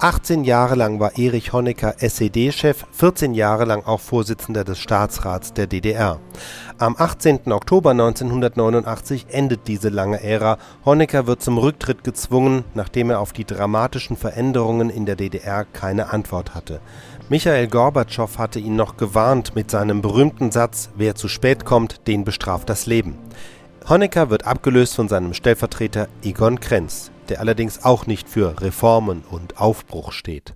18 Jahre lang war Erich Honecker SED-Chef, 14 Jahre lang auch Vorsitzender des Staatsrats der DDR. Am 18. Oktober 1989 endet diese lange Ära. Honecker wird zum Rücktritt gezwungen, nachdem er auf die dramatischen Veränderungen in der DDR keine Antwort hatte. Michael Gorbatschow hatte ihn noch gewarnt mit seinem berühmten Satz: Wer zu spät kommt, den bestraft das Leben. Honecker wird abgelöst von seinem Stellvertreter Egon Krenz der allerdings auch nicht für Reformen und Aufbruch steht.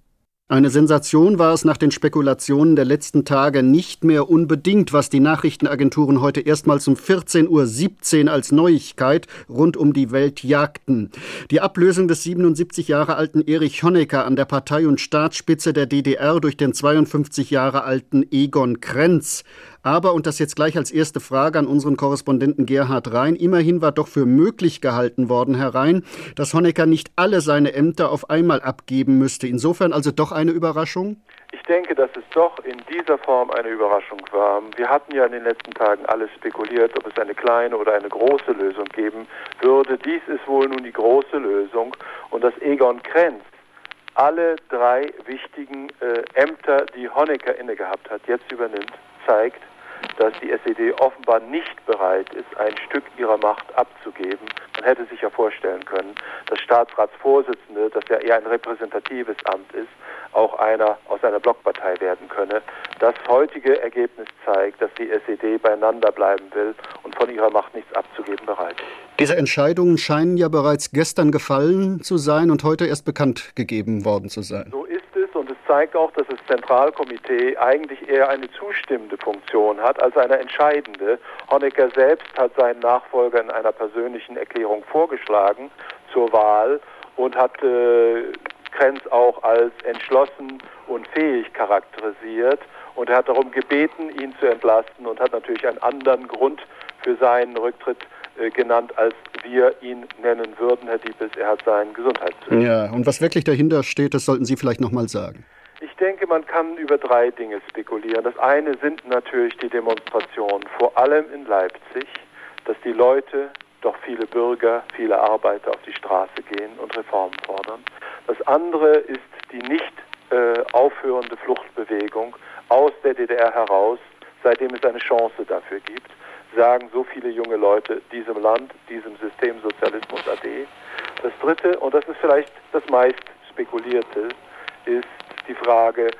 Eine Sensation war es nach den Spekulationen der letzten Tage nicht mehr unbedingt, was die Nachrichtenagenturen heute erstmals um 14.17 Uhr als Neuigkeit rund um die Welt jagten. Die Ablösung des 77 Jahre alten Erich Honecker an der Partei- und Staatsspitze der DDR durch den 52 Jahre alten Egon Krenz aber, und das jetzt gleich als erste Frage an unseren Korrespondenten Gerhard Rhein, immerhin war doch für möglich gehalten worden, Herr Rhein, dass Honecker nicht alle seine Ämter auf einmal abgeben müsste. Insofern also doch eine Überraschung? Ich denke, dass es doch in dieser Form eine Überraschung war. Wir hatten ja in den letzten Tagen alles spekuliert, ob es eine kleine oder eine große Lösung geben würde. Dies ist wohl nun die große Lösung. Und dass Egon Krenz alle drei wichtigen äh, Ämter, die Honecker inne gehabt hat, jetzt übernimmt, zeigt, dass die SED offenbar nicht bereit ist, ein Stück ihrer Macht abzugeben. Man hätte sich ja vorstellen können, dass Staatsratsvorsitzende, das ja eher ein repräsentatives Amt ist, auch einer aus einer Blockpartei werden könne. Das heutige Ergebnis zeigt, dass die SED beieinander bleiben will und von ihrer Macht nichts abzugeben bereit ist. Diese Entscheidungen scheinen ja bereits gestern gefallen zu sein und heute erst bekannt gegeben worden zu sein. So ist zeigt auch, dass das Zentralkomitee eigentlich eher eine zustimmende Funktion hat als eine entscheidende. Honecker selbst hat seinen Nachfolger in einer persönlichen Erklärung vorgeschlagen zur Wahl und hat äh, Krenz auch als entschlossen und fähig charakterisiert. Und er hat darum gebeten, ihn zu entlasten und hat natürlich einen anderen Grund für seinen Rücktritt äh, genannt, als wir ihn nennen würden, Herr Diepes. Er hat seinen Gesundheitszustand. Ja, und was wirklich dahinter steht, das sollten Sie vielleicht noch mal sagen. Ich denke, man kann über drei Dinge spekulieren. Das eine sind natürlich die Demonstrationen, vor allem in Leipzig, dass die Leute, doch viele Bürger, viele Arbeiter auf die Straße gehen und Reformen fordern. Das andere ist die nicht äh, aufhörende Fluchtbewegung aus der DDR heraus, seitdem es eine Chance dafür gibt sagen so viele junge Leute diesem Land, diesem System Sozialismus ade. Das dritte, und das ist vielleicht das meist spekulierte, ist die Frage,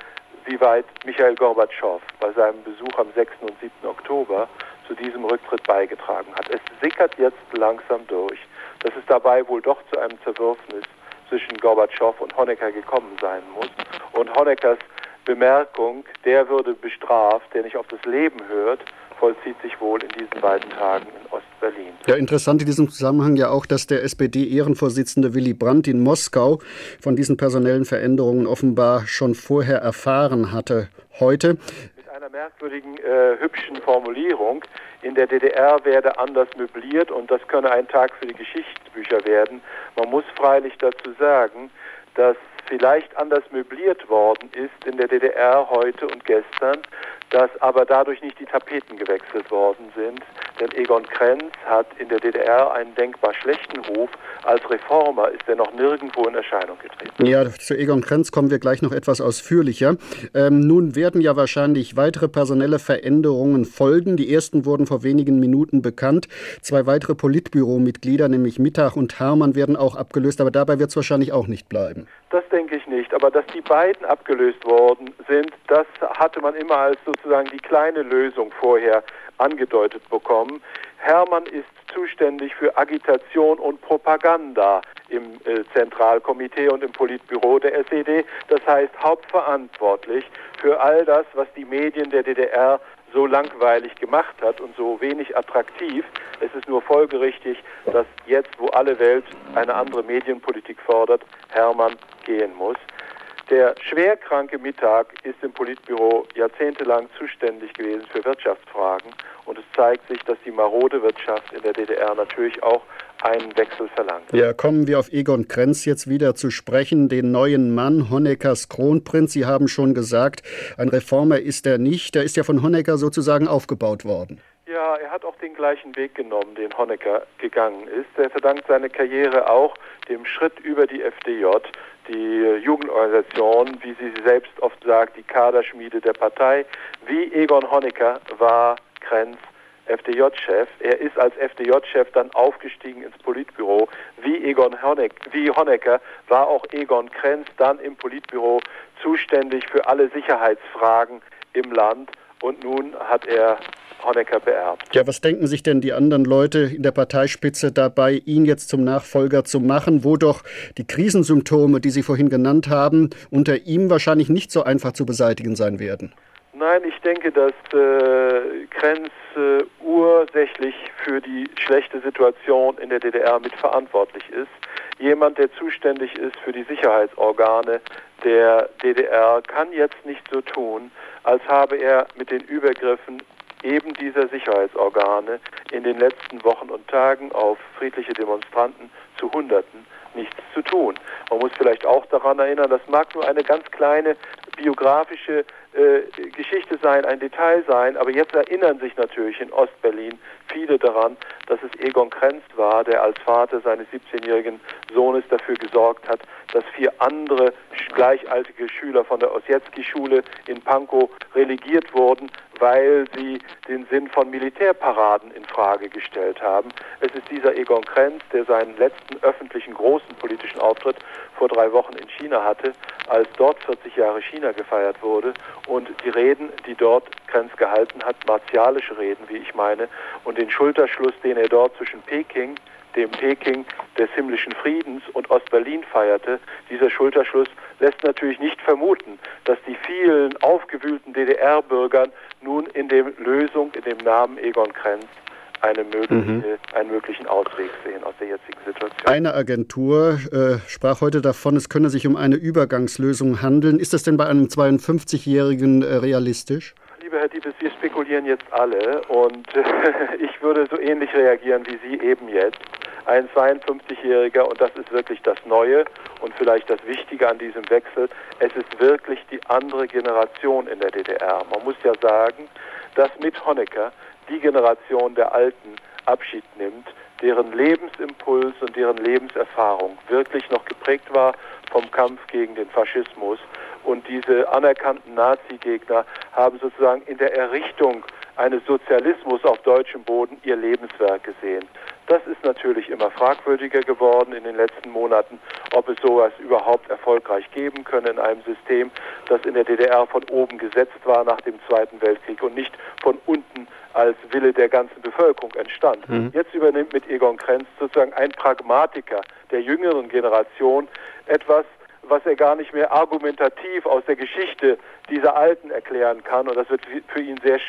wie weit Michael Gorbatschow bei seinem Besuch am 6. und 7. Oktober zu diesem Rücktritt beigetragen hat. Es sickert jetzt langsam durch, dass es dabei wohl doch zu einem Zerwürfnis zwischen Gorbatschow und Honecker gekommen sein muss. Und Honeckers Bemerkung, der würde bestraft, der nicht auf das Leben hört, vollzieht sich wohl in diesen beiden Tagen in Ostberlin. Ja, interessant in diesem Zusammenhang ja auch, dass der SPD-Ehrenvorsitzende Willy Brandt in Moskau von diesen personellen Veränderungen offenbar schon vorher erfahren hatte. Heute mit einer merkwürdigen, äh, hübschen Formulierung. In der DDR werde anders möbliert und das könne ein Tag für die Geschichtsbücher werden. Man muss freilich dazu sagen, dass vielleicht anders möbliert worden ist in der DDR heute und gestern, dass aber dadurch nicht die Tapeten gewechselt worden sind. Denn Egon Krenz hat in der DDR einen denkbar schlechten Ruf. Als Reformer ist er noch nirgendwo in Erscheinung getreten. Ja, zu Egon Krenz kommen wir gleich noch etwas ausführlicher. Ähm, nun werden ja wahrscheinlich weitere personelle Veränderungen folgen. Die ersten wurden vor wenigen Minuten bekannt. Zwei weitere Politbüromitglieder, nämlich Mittag und Hermann, werden auch abgelöst. Aber dabei wird es wahrscheinlich auch nicht bleiben. Das denke ich nicht. Aber dass die beiden abgelöst worden sind, das hatte man immer als sozusagen die kleine Lösung vorher angedeutet bekommen. Hermann ist zuständig für Agitation und Propaganda im äh, Zentralkomitee und im Politbüro der SED. Das heißt hauptverantwortlich für all das, was die Medien der DDR so langweilig gemacht hat und so wenig attraktiv. Es ist nur folgerichtig, dass jetzt, wo alle Welt eine andere Medienpolitik fordert, Hermann gehen muss. Der schwerkranke Mittag ist im Politbüro jahrzehntelang zuständig gewesen für Wirtschaftsfragen und es zeigt sich, dass die marode Wirtschaft in der DDR natürlich auch einen Wechsel verlangt. Ja, kommen wir auf Egon Krenz jetzt wieder zu sprechen, den neuen Mann, Honeckers Kronprinz. Sie haben schon gesagt, ein Reformer ist er nicht. Er ist ja von Honecker sozusagen aufgebaut worden. Ja, er hat auch den gleichen Weg genommen, den Honecker gegangen ist. Er verdankt seine Karriere auch dem Schritt über die FDJ, die Jugendorganisation, wie sie selbst oft sagt, die Kaderschmiede der Partei. Wie Egon Honecker war Krenz FDJ-Chef. Er ist als FDJ-Chef dann aufgestiegen ins Politbüro. Wie Egon Honeck, wie Honecker war auch Egon Krenz dann im Politbüro zuständig für alle Sicherheitsfragen im Land. Und nun hat er Honecker beerbt. Ja, was denken sich denn die anderen Leute in der Parteispitze dabei, ihn jetzt zum Nachfolger zu machen, wo doch die Krisensymptome, die Sie vorhin genannt haben, unter ihm wahrscheinlich nicht so einfach zu beseitigen sein werden? Nein, ich denke, dass äh, Krenz äh, ursächlich für die schlechte Situation in der DDR mitverantwortlich ist. Jemand, der zuständig ist für die Sicherheitsorgane der DDR, kann jetzt nicht so tun, als habe er mit den Übergriffen eben dieser Sicherheitsorgane in den letzten Wochen und Tagen auf friedliche Demonstranten zu Hunderten nichts zu tun. Man muss vielleicht auch daran erinnern, das mag nur eine ganz kleine biografische äh, Geschichte sein, ein Detail sein, aber jetzt erinnern sich natürlich in Ostberlin viele daran, dass es Egon Krenz war, der als Vater seines 17-jährigen Sohnes dafür gesorgt hat, dass vier andere gleichaltige Schüler von der Ossietzky-Schule in Pankow relegiert wurden, weil sie den Sinn von Militärparaden in Frage gestellt haben. Es ist dieser Egon Krenz, der seinen letzten öffentlichen großen politischen Auftritt vor drei Wochen in China hatte, als dort 40 Jahre China gefeiert wurde und die Reden, die dort Krenz gehalten hat, martialische Reden, wie ich meine, und den Schulterschluss, den er dort zwischen Peking, dem Peking des himmlischen Friedens und Ostberlin feierte, dieser Schulterschluss lässt natürlich nicht vermuten, dass die vielen aufgewühlten DDR-Bürgern nun in der Lösung, in dem Namen Egon Krenz, eine mögliche, mhm. einen möglichen Ausweg sehen aus der jetzigen Situation. Eine Agentur äh, sprach heute davon, es könne sich um eine Übergangslösung handeln. Ist das denn bei einem 52-Jährigen äh, realistisch? Lieber Herr Diebes, wir spekulieren jetzt alle und äh, ich würde so ähnlich reagieren wie Sie eben jetzt. Ein 52-Jähriger, und das ist wirklich das Neue und vielleicht das Wichtige an diesem Wechsel, es ist wirklich die andere Generation in der DDR. Man muss ja sagen, dass mit Honecker die Generation der Alten Abschied nimmt, deren Lebensimpuls und deren Lebenserfahrung wirklich noch geprägt war vom Kampf gegen den Faschismus. Und diese anerkannten Nazi-Gegner haben sozusagen in der Errichtung eines Sozialismus auf deutschem Boden ihr Lebenswerk gesehen. Das ist natürlich immer fragwürdiger geworden in den letzten Monaten, ob es sowas überhaupt erfolgreich geben könne in einem System, das in der DDR von oben gesetzt war nach dem Zweiten Weltkrieg und nicht von unten als Wille der ganzen Bevölkerung entstand. Mhm. Jetzt übernimmt mit Egon Krenz sozusagen ein Pragmatiker der jüngeren Generation etwas, was er gar nicht mehr argumentativ aus der Geschichte dieser Alten erklären kann. Und das wird für ihn sehr,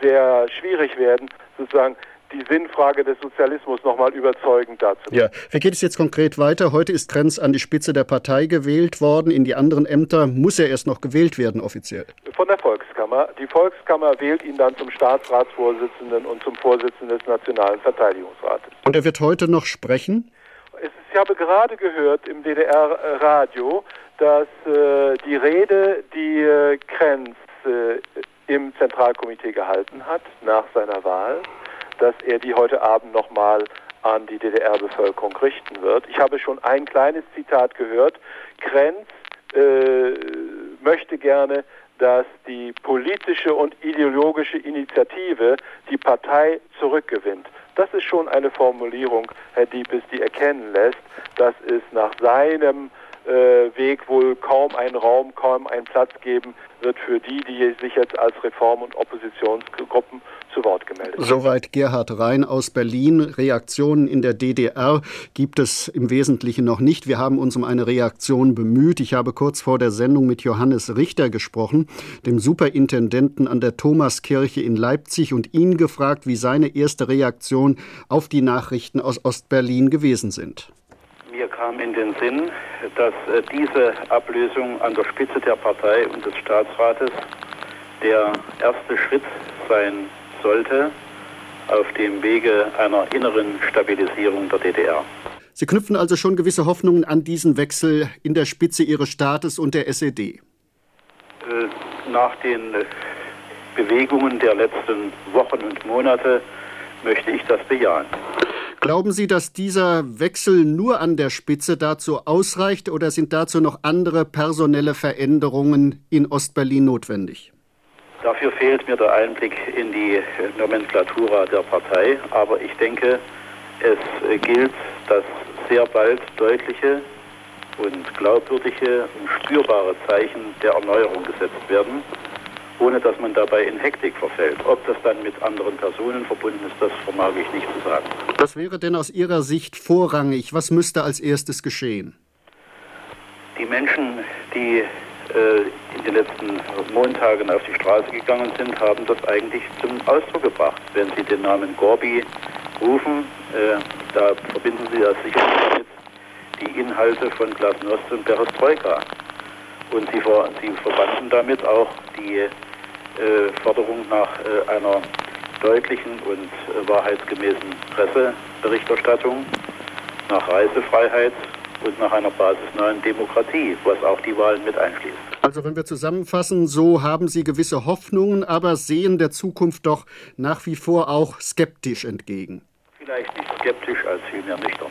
sehr schwierig werden, sozusagen die Sinnfrage des Sozialismus nochmal überzeugend darzulegen. Ja, wie geht es jetzt konkret weiter? Heute ist Krenz an die Spitze der Partei gewählt worden. In die anderen Ämter muss er erst noch gewählt werden, offiziell. Von der Volkskammer. Die Volkskammer wählt ihn dann zum Staatsratsvorsitzenden und zum Vorsitzenden des Nationalen Verteidigungsrates. Und er wird heute noch sprechen? Ist, ich habe gerade gehört im DDR-Radio, dass äh, die Rede, die äh, Krenz äh, im Zentralkomitee gehalten hat nach seiner Wahl, dass er die heute Abend nochmal an die DDR-Bevölkerung richten wird. Ich habe schon ein kleines Zitat gehört. Krenz äh, möchte gerne, dass die politische und ideologische Initiative die Partei zurückgewinnt. Das ist schon eine Formulierung, Herr Diepes, die erkennen lässt, dass es nach seinem Weg wohl kaum einen Raum, kaum einen Platz geben wird für die, die sich jetzt als Reform- und Oppositionsgruppen zu Wort gemeldet haben. Soweit Gerhard Rhein aus Berlin. Reaktionen in der DDR gibt es im Wesentlichen noch nicht. Wir haben uns um eine Reaktion bemüht. Ich habe kurz vor der Sendung mit Johannes Richter gesprochen, dem Superintendenten an der Thomaskirche in Leipzig, und ihn gefragt, wie seine erste Reaktion auf die Nachrichten aus Ostberlin gewesen sind. Mir kam in den Sinn, dass äh, diese Ablösung an der Spitze der Partei und des Staatsrates der erste Schritt sein sollte auf dem Wege einer inneren Stabilisierung der DDR. Sie knüpfen also schon gewisse Hoffnungen an diesen Wechsel in der Spitze Ihres Staates und der SED. Äh, nach den Bewegungen der letzten Wochen und Monate möchte ich das bejahen. Glauben Sie, dass dieser Wechsel nur an der Spitze dazu ausreicht oder sind dazu noch andere personelle Veränderungen in Ostberlin notwendig? Dafür fehlt mir der Einblick in die Nomenklatura der Partei, aber ich denke, es gilt, dass sehr bald deutliche und glaubwürdige und spürbare Zeichen der Erneuerung gesetzt werden ohne dass man dabei in Hektik verfällt. Ob das dann mit anderen Personen verbunden ist, das vermag ich nicht zu sagen. Was wäre denn aus Ihrer Sicht vorrangig? Was müsste als erstes geschehen? Die Menschen, die äh, in den letzten Montagen auf die Straße gegangen sind, haben das eigentlich zum Ausdruck gebracht. Wenn Sie den Namen Gorbi rufen, äh, da verbinden Sie das sicherlich damit die Inhalte von Glasnost und Perestroika. Und sie, ver, sie verbanden damit auch die Forderung nach äh, einer deutlichen und äh, wahrheitsgemäßen Presseberichterstattung, nach Reisefreiheit und nach einer basisnahen Demokratie, was auch die Wahlen mit einschließt. Also wenn wir zusammenfassen, so haben Sie gewisse Hoffnungen, aber sehen der Zukunft doch nach wie vor auch skeptisch entgegen. Vielleicht nicht skeptisch, als vielmehr nüchtern.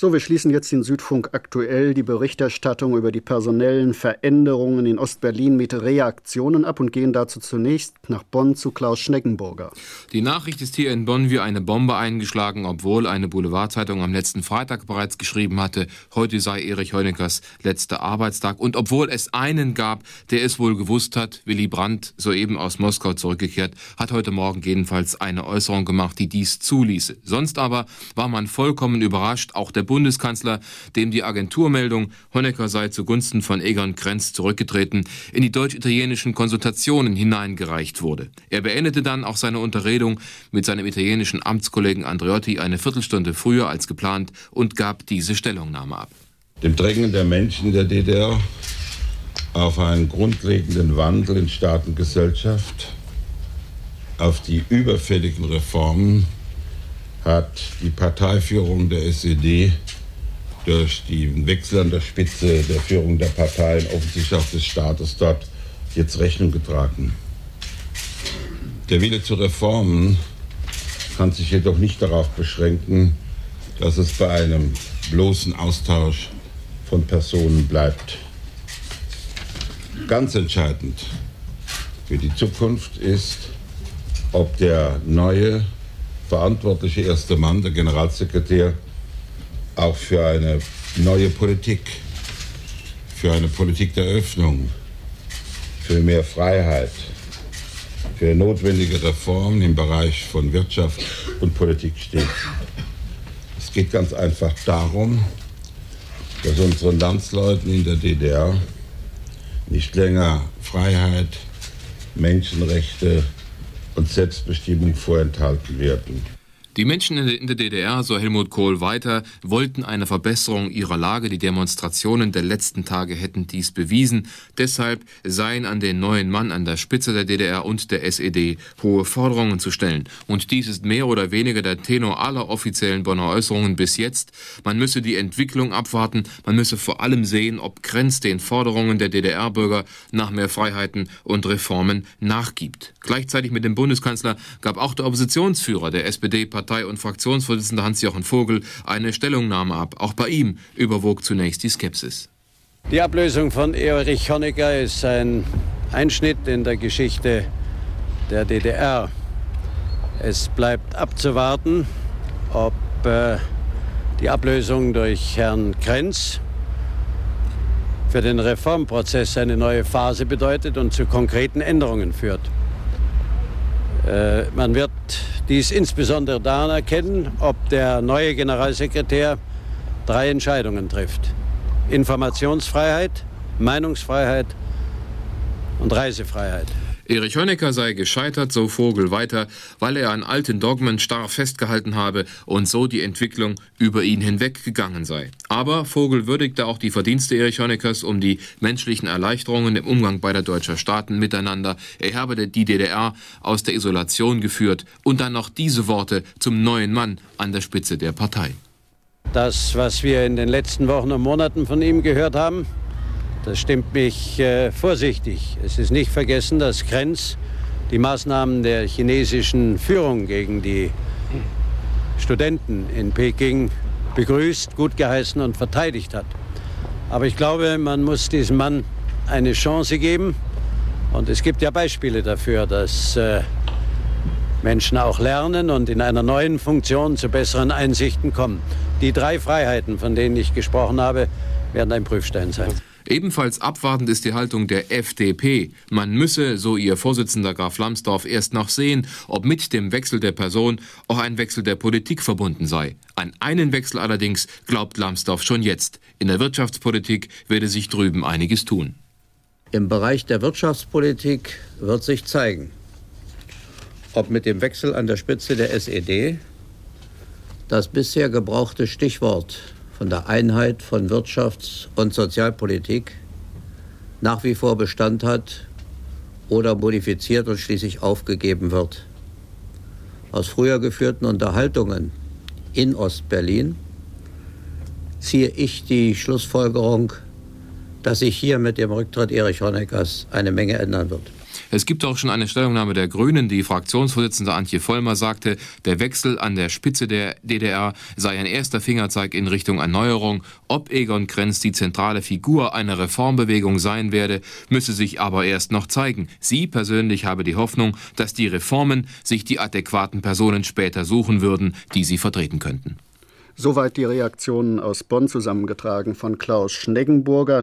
So, wir schließen jetzt den Südfunk aktuell die Berichterstattung über die personellen Veränderungen in Ostberlin mit Reaktionen ab und gehen dazu zunächst nach Bonn zu Klaus Schneckenburger. Die Nachricht ist hier in Bonn wie eine Bombe eingeschlagen, obwohl eine Boulevardzeitung am letzten Freitag bereits geschrieben hatte, heute sei Erich Honeckers letzter Arbeitstag und obwohl es einen gab, der es wohl gewusst hat, Willy Brandt, soeben aus Moskau zurückgekehrt, hat heute Morgen jedenfalls eine Äußerung gemacht, die dies zuließe. Sonst aber war man vollkommen überrascht, auch der Bundeskanzler, dem die Agenturmeldung, Honecker sei zugunsten von Egon Krenz zurückgetreten, in die deutsch-italienischen Konsultationen hineingereicht wurde. Er beendete dann auch seine Unterredung mit seinem italienischen Amtskollegen Andreotti eine Viertelstunde früher als geplant und gab diese Stellungnahme ab. Dem Drängen der Menschen der DDR auf einen grundlegenden Wandel in Staatengesellschaft, auf die überfälligen Reformen hat die Parteiführung der SED durch den Wechsel an der Spitze der Führung der Parteien offensichtlich auch des Staates dort jetzt Rechnung getragen. Der Wille zu Reformen kann sich jedoch nicht darauf beschränken, dass es bei einem bloßen Austausch von Personen bleibt. Ganz entscheidend für die Zukunft ist, ob der neue verantwortliche erste Mann, der Generalsekretär, auch für eine neue Politik, für eine Politik der Öffnung, für mehr Freiheit, für notwendige Reformen im Bereich von Wirtschaft und Politik steht. Es geht ganz einfach darum, dass unseren Landsleuten in der DDR nicht länger Freiheit, Menschenrechte, und Selbstbestimmung vorenthalten werden. Die Menschen in der DDR, so Helmut Kohl weiter, wollten eine Verbesserung ihrer Lage. Die Demonstrationen der letzten Tage hätten dies bewiesen. Deshalb seien an den neuen Mann an der Spitze der DDR und der SED hohe Forderungen zu stellen. Und dies ist mehr oder weniger der Tenor aller offiziellen Bonner Äußerungen bis jetzt. Man müsse die Entwicklung abwarten. Man müsse vor allem sehen, ob Grenz den Forderungen der DDR-Bürger nach mehr Freiheiten und Reformen nachgibt. Gleichzeitig mit dem Bundeskanzler gab auch der Oppositionsführer der SPD-Partei Partei- und Fraktionsvorsitzender Hans-Jochen Vogel eine Stellungnahme ab. Auch bei ihm überwog zunächst die Skepsis. Die Ablösung von Erich Honecker ist ein Einschnitt in der Geschichte der DDR. Es bleibt abzuwarten, ob äh, die Ablösung durch Herrn Krenz für den Reformprozess eine neue Phase bedeutet und zu konkreten Änderungen führt. Äh, man wird dies insbesondere daran erkennen, ob der neue Generalsekretär drei Entscheidungen trifft. Informationsfreiheit, Meinungsfreiheit und Reisefreiheit. Erich Honecker sei gescheitert, so Vogel weiter, weil er an alten Dogmen starr festgehalten habe und so die Entwicklung über ihn hinweggegangen sei. Aber Vogel würdigte auch die Verdienste Erich Honeckers um die menschlichen Erleichterungen im Umgang beider deutscher Staaten miteinander. Er habe die DDR aus der Isolation geführt und dann noch diese Worte zum neuen Mann an der Spitze der Partei. Das, was wir in den letzten Wochen und Monaten von ihm gehört haben, das stimmt mich äh, vorsichtig. Es ist nicht vergessen, dass Krenz die Maßnahmen der chinesischen Führung gegen die Studenten in Peking begrüßt, gut geheißen und verteidigt hat. Aber ich glaube, man muss diesem Mann eine Chance geben. Und es gibt ja Beispiele dafür, dass äh, Menschen auch lernen und in einer neuen Funktion zu besseren Einsichten kommen. Die drei Freiheiten, von denen ich gesprochen habe, werden ein Prüfstein sein. Ebenfalls abwartend ist die Haltung der FDP. Man müsse, so ihr Vorsitzender Graf Lambsdorff, erst noch sehen, ob mit dem Wechsel der Person auch ein Wechsel der Politik verbunden sei. An einen Wechsel allerdings glaubt Lambsdorff schon jetzt. In der Wirtschaftspolitik werde sich drüben einiges tun. Im Bereich der Wirtschaftspolitik wird sich zeigen, ob mit dem Wechsel an der Spitze der SED das bisher gebrauchte Stichwort von der Einheit von Wirtschafts- und Sozialpolitik nach wie vor Bestand hat oder modifiziert und schließlich aufgegeben wird. Aus früher geführten Unterhaltungen in Ostberlin ziehe ich die Schlussfolgerung, dass sich hier mit dem Rücktritt Erich Honeckers eine Menge ändern wird. Es gibt auch schon eine Stellungnahme der Grünen. Die Fraktionsvorsitzende Antje Vollmer sagte, der Wechsel an der Spitze der DDR sei ein erster Fingerzeig in Richtung Erneuerung. Ob Egon Krenz die zentrale Figur einer Reformbewegung sein werde, müsse sich aber erst noch zeigen. Sie persönlich habe die Hoffnung, dass die Reformen sich die adäquaten Personen später suchen würden, die sie vertreten könnten. Soweit die Reaktionen aus Bonn zusammengetragen von Klaus Schneggenburger.